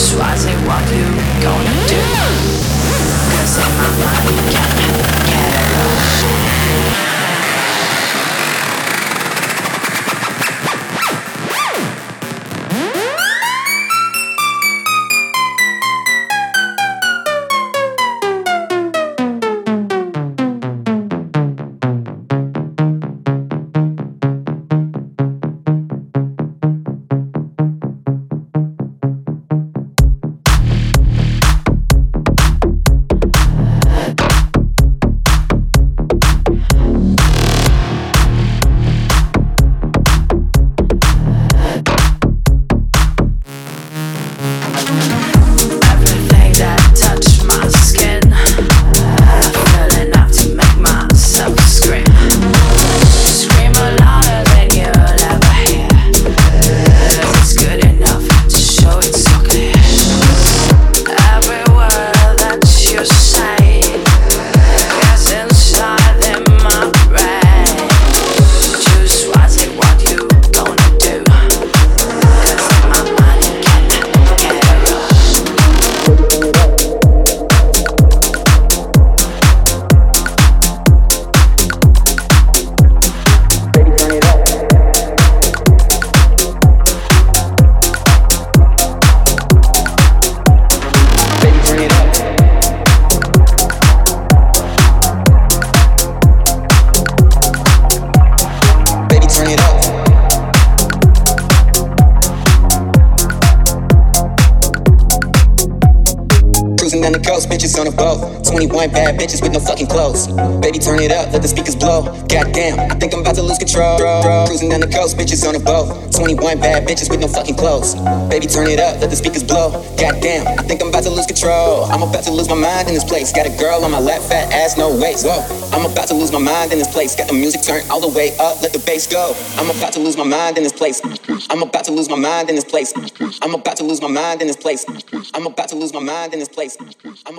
Choose wisely what you gonna do. Cause in my mind can't get it bitches on a boat. 21 bad bitches with no fucking clothes. Baby, turn it up, let the speakers blow. Goddamn, I think I'm about to lose control. Cruising down the coast, bitches on a boat. 21 bad bitches with no fucking clothes. Baby, turn it up, let the speakers blow. Goddamn, I think I'm about to lose control. I'm about to lose my mind in this place. Got a girl on my lap, fat ass, no waist. Whoa, I'm about to lose my mind in this place. Got the music turned all the way up, let the bass go. I'm about to lose my mind in this place. I'm about to lose my mind in this place. I'm about to lose my mind in this place. I'm about to lose my mind in this place. I'm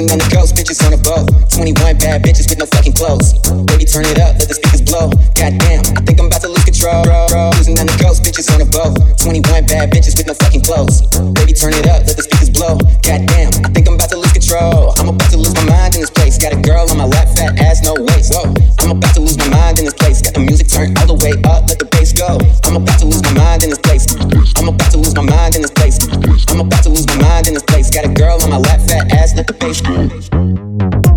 cruising down the coast, bitches on a boat. 21 bad bitches with no fucking clothes. Baby, turn it up, let the speakers blow. Goddamn, I think I'm about to lose control. Cruising down the coast, bitches on a boat. 21 bad bitches with no fucking clothes. Baby, turn it up, let the speakers blow. Goddamn, I think I'm about to lose control. I'm about to lose my mind in this place. Got a girl on my lap, fat ass, no waist. Whoa, I'm about to lose my mind in this place. Got the music turned all the way up, let the bass go. I'm about to lose my mind in this place. I'm about to lose my mind in this place. I'm about to lose my mind in this place. Got a girl on my lap, fat ass, let the bass go go.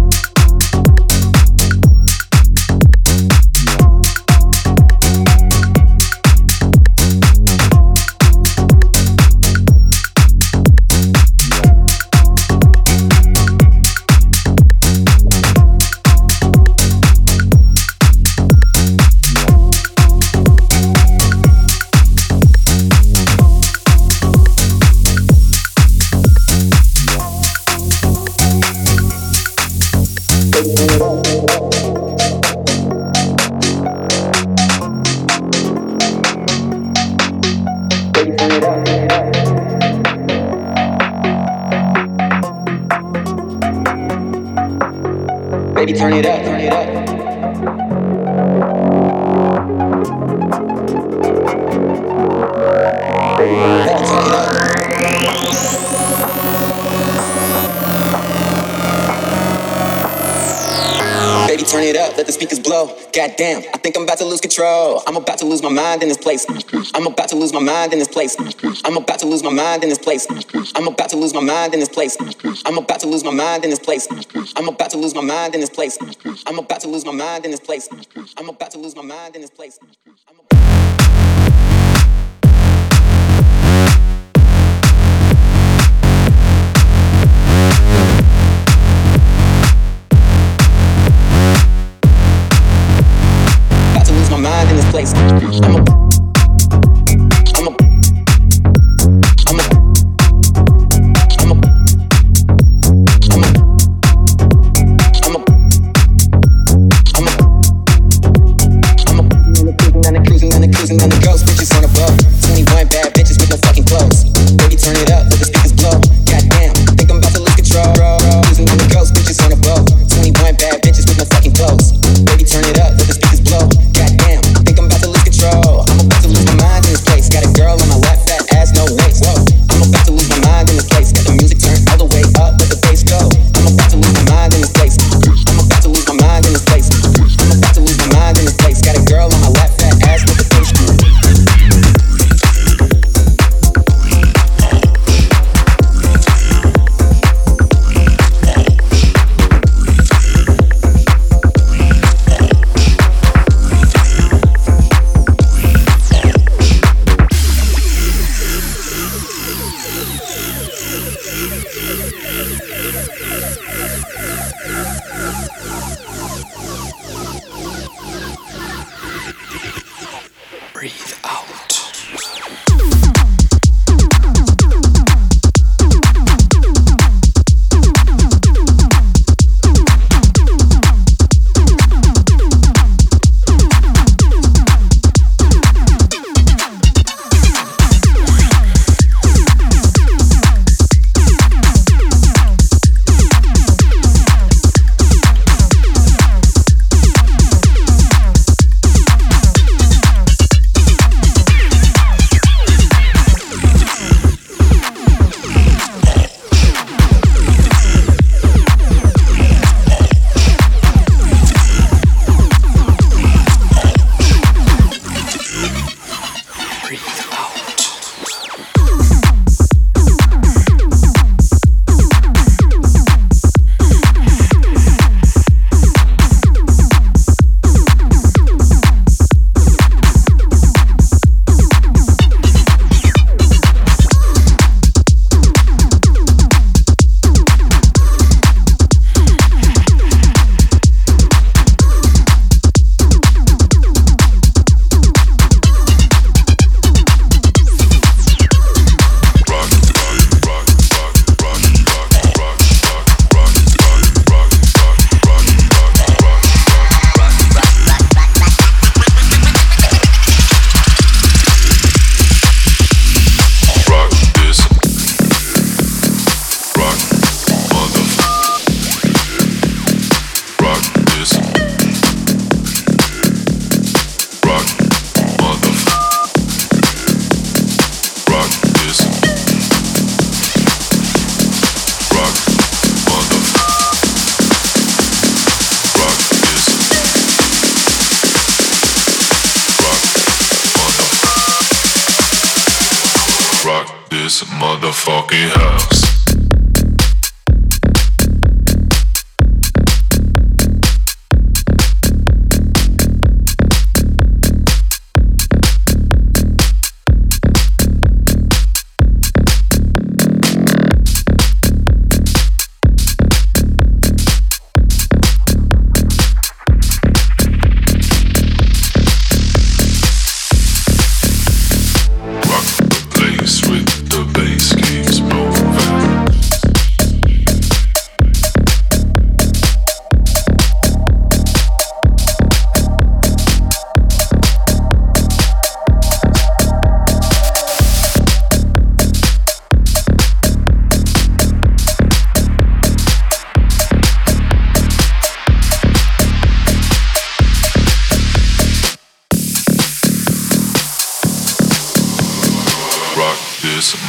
This place. I'm about to lose my mind in this place. I'm about to lose my mind in this place. I'm about to lose my mind in this place. I'm about to lose my mind in this place. I'm about to lose my mind in this place. I'm about to lose my mind in this place. I'm about to lose my mind in this place.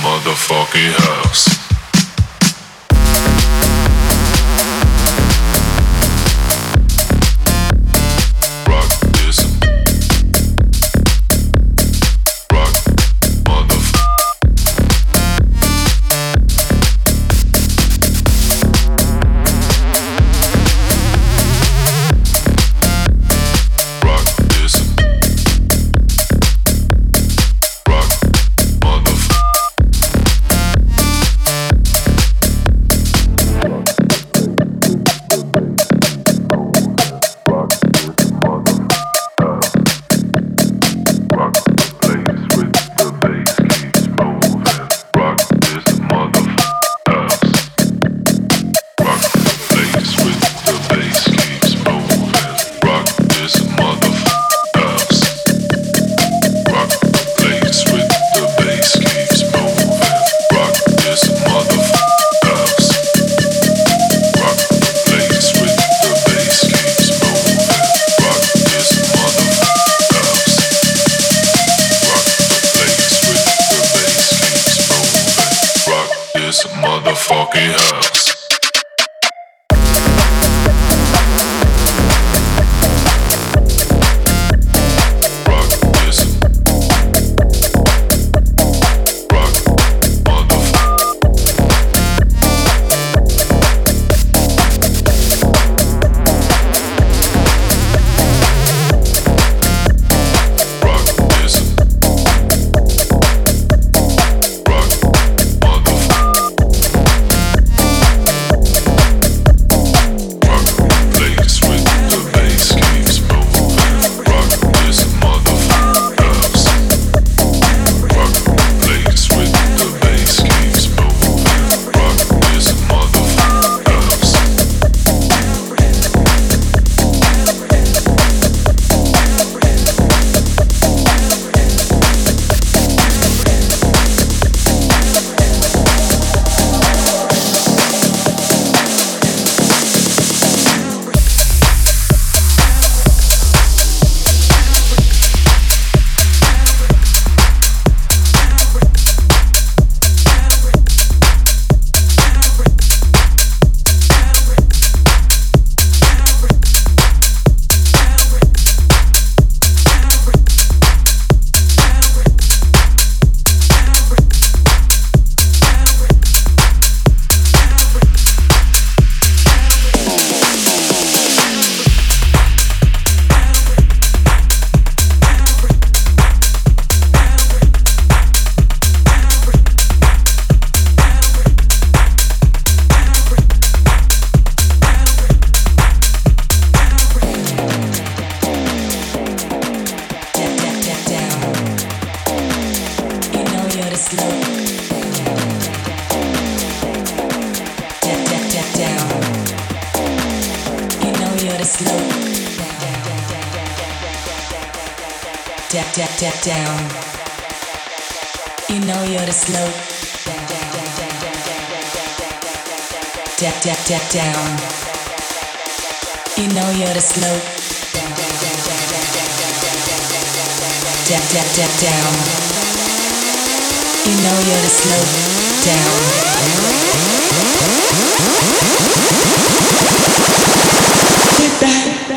motherfucking house. Step, step, step down. You know you're the slow. Step, step, step down. You know you're the slow. Down. Get back.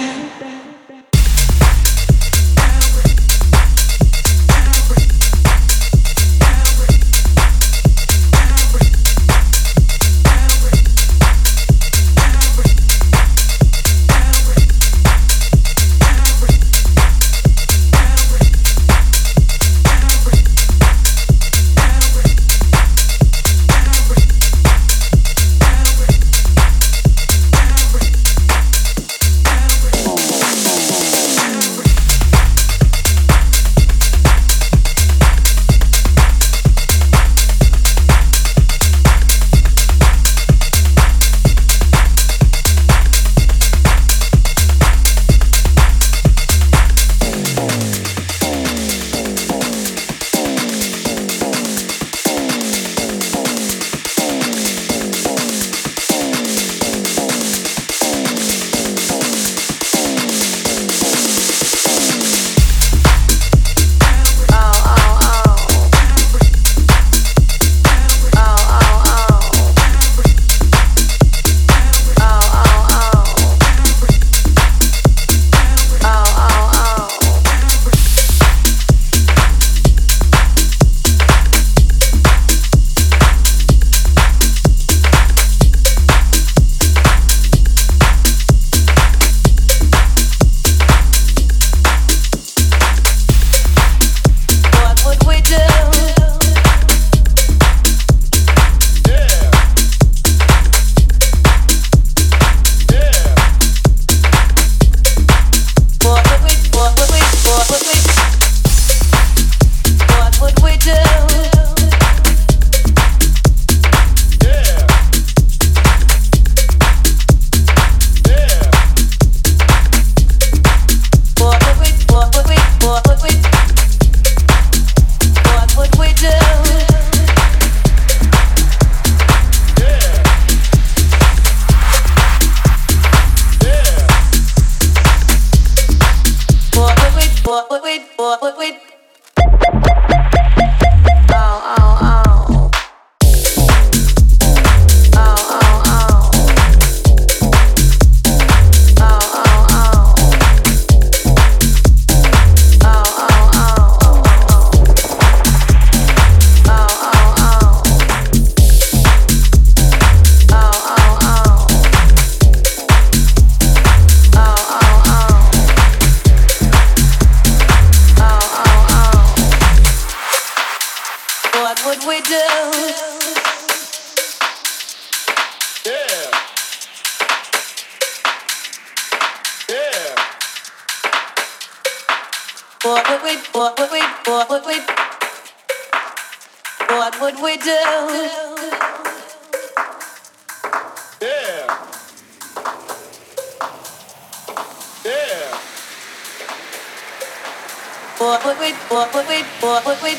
what would we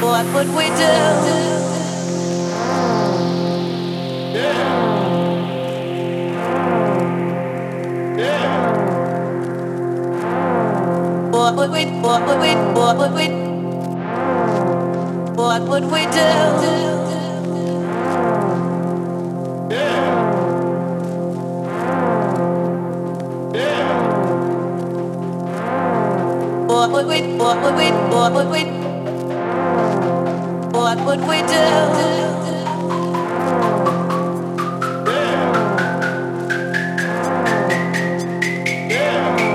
what would we do? Yeah. Yeah. What would we what would we what would we do? What would we, what would we, what would we, what would we do? Yeah. Yeah.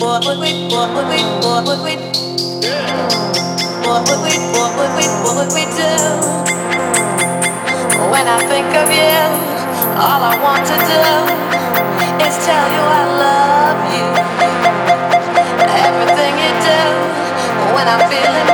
What would we, what would we, what would we, yeah. what would we, what would we, what would we do? When I think of you, all I want to do is tell you I love you. when I'm feeling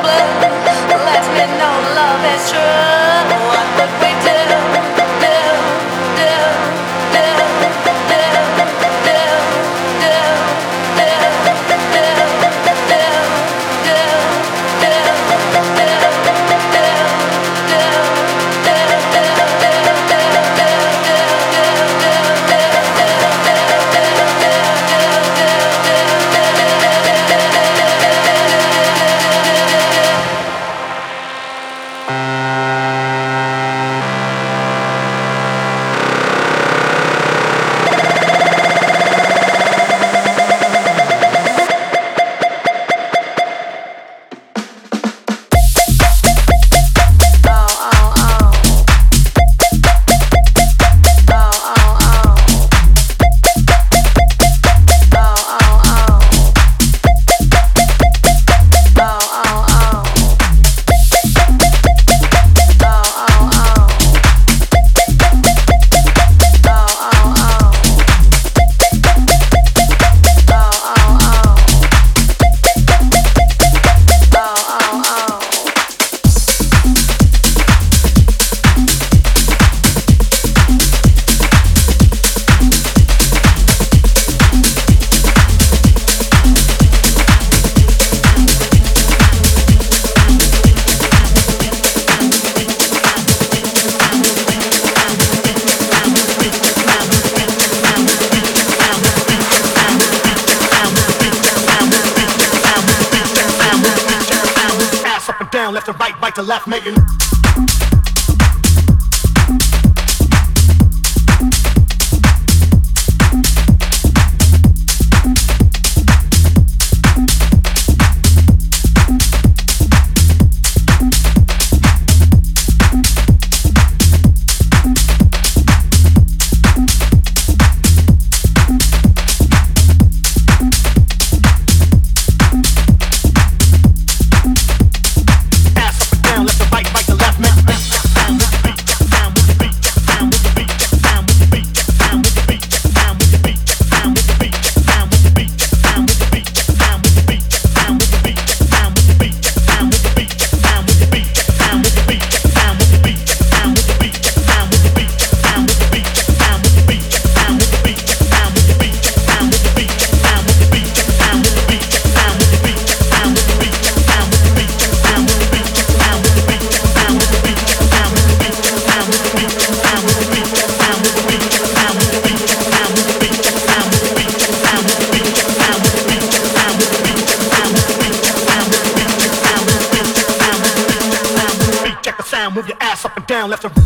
left to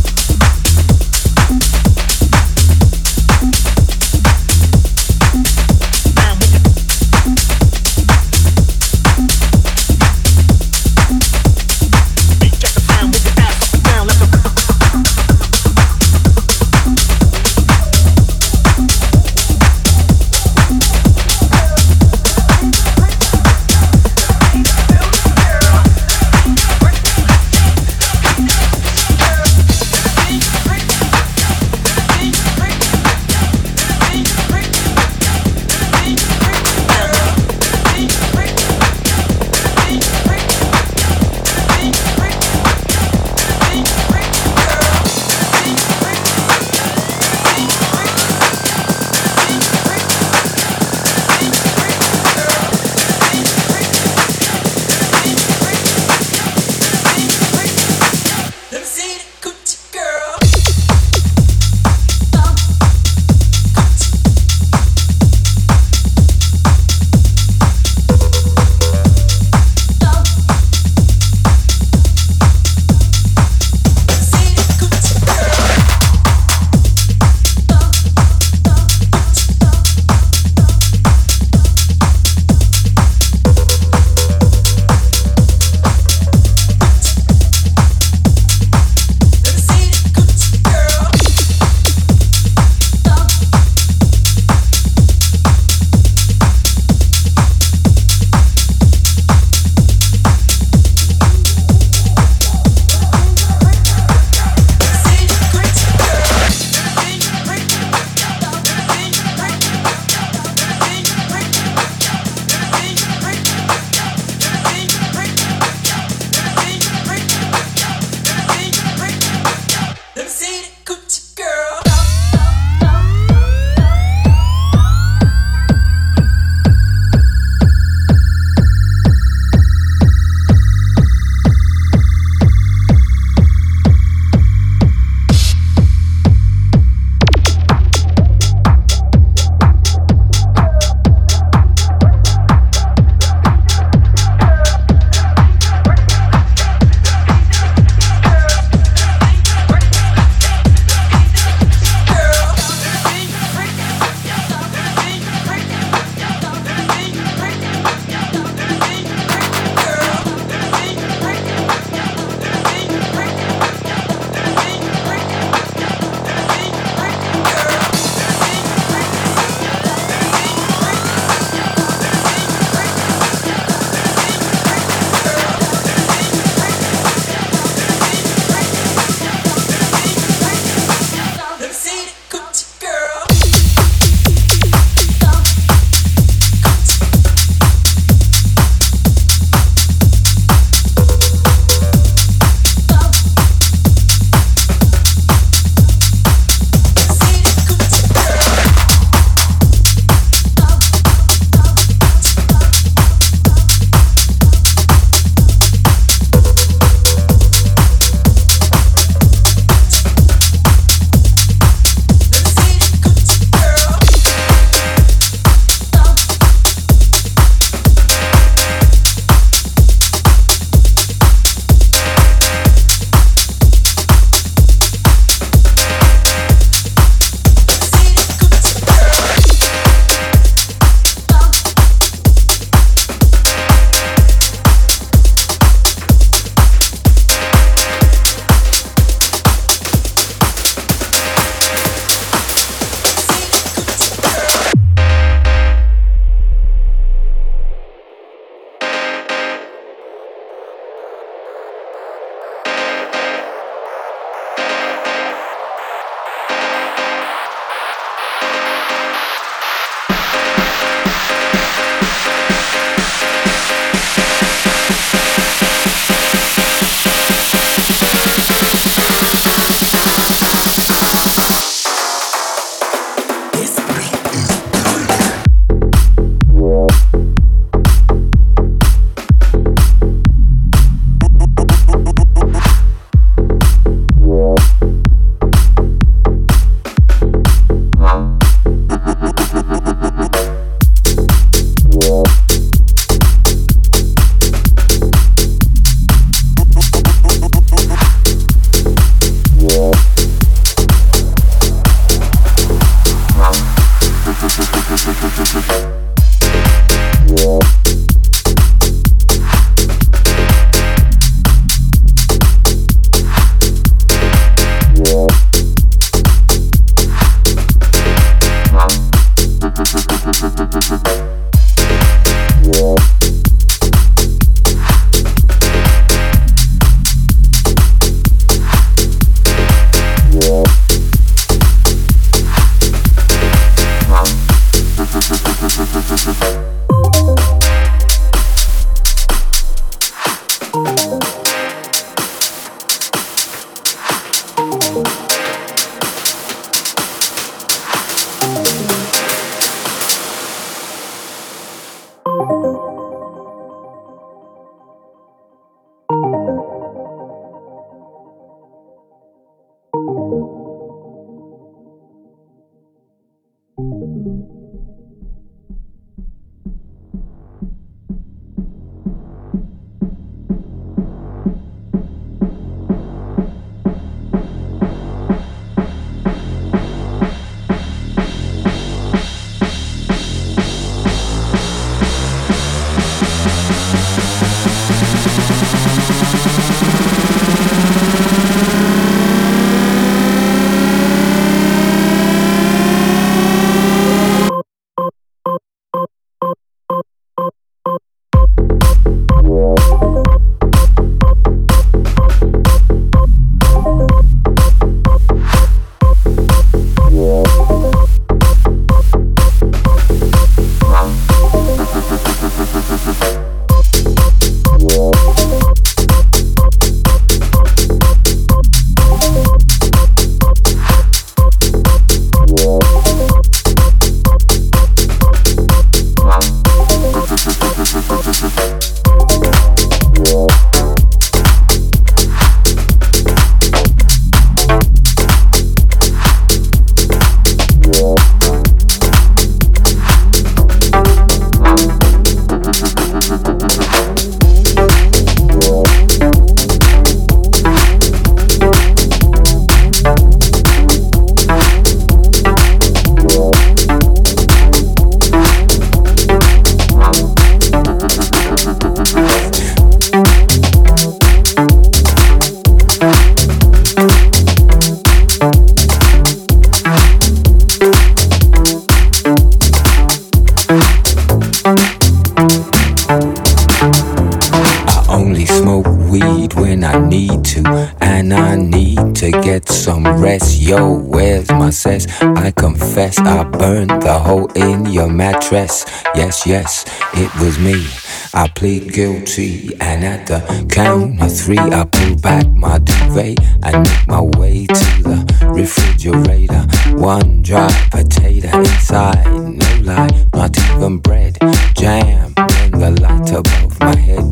stress. Yes, yes, it was me. I plead guilty, and at the count of three, I pull back my duvet and make my way to the refrigerator. One dry potato inside, no lie, not even bread. Jam when the light above my head,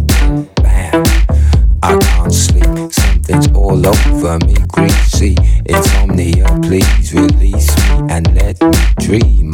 bam. I can't sleep, something's all over me, greasy. Insomnia, please release me and let me dream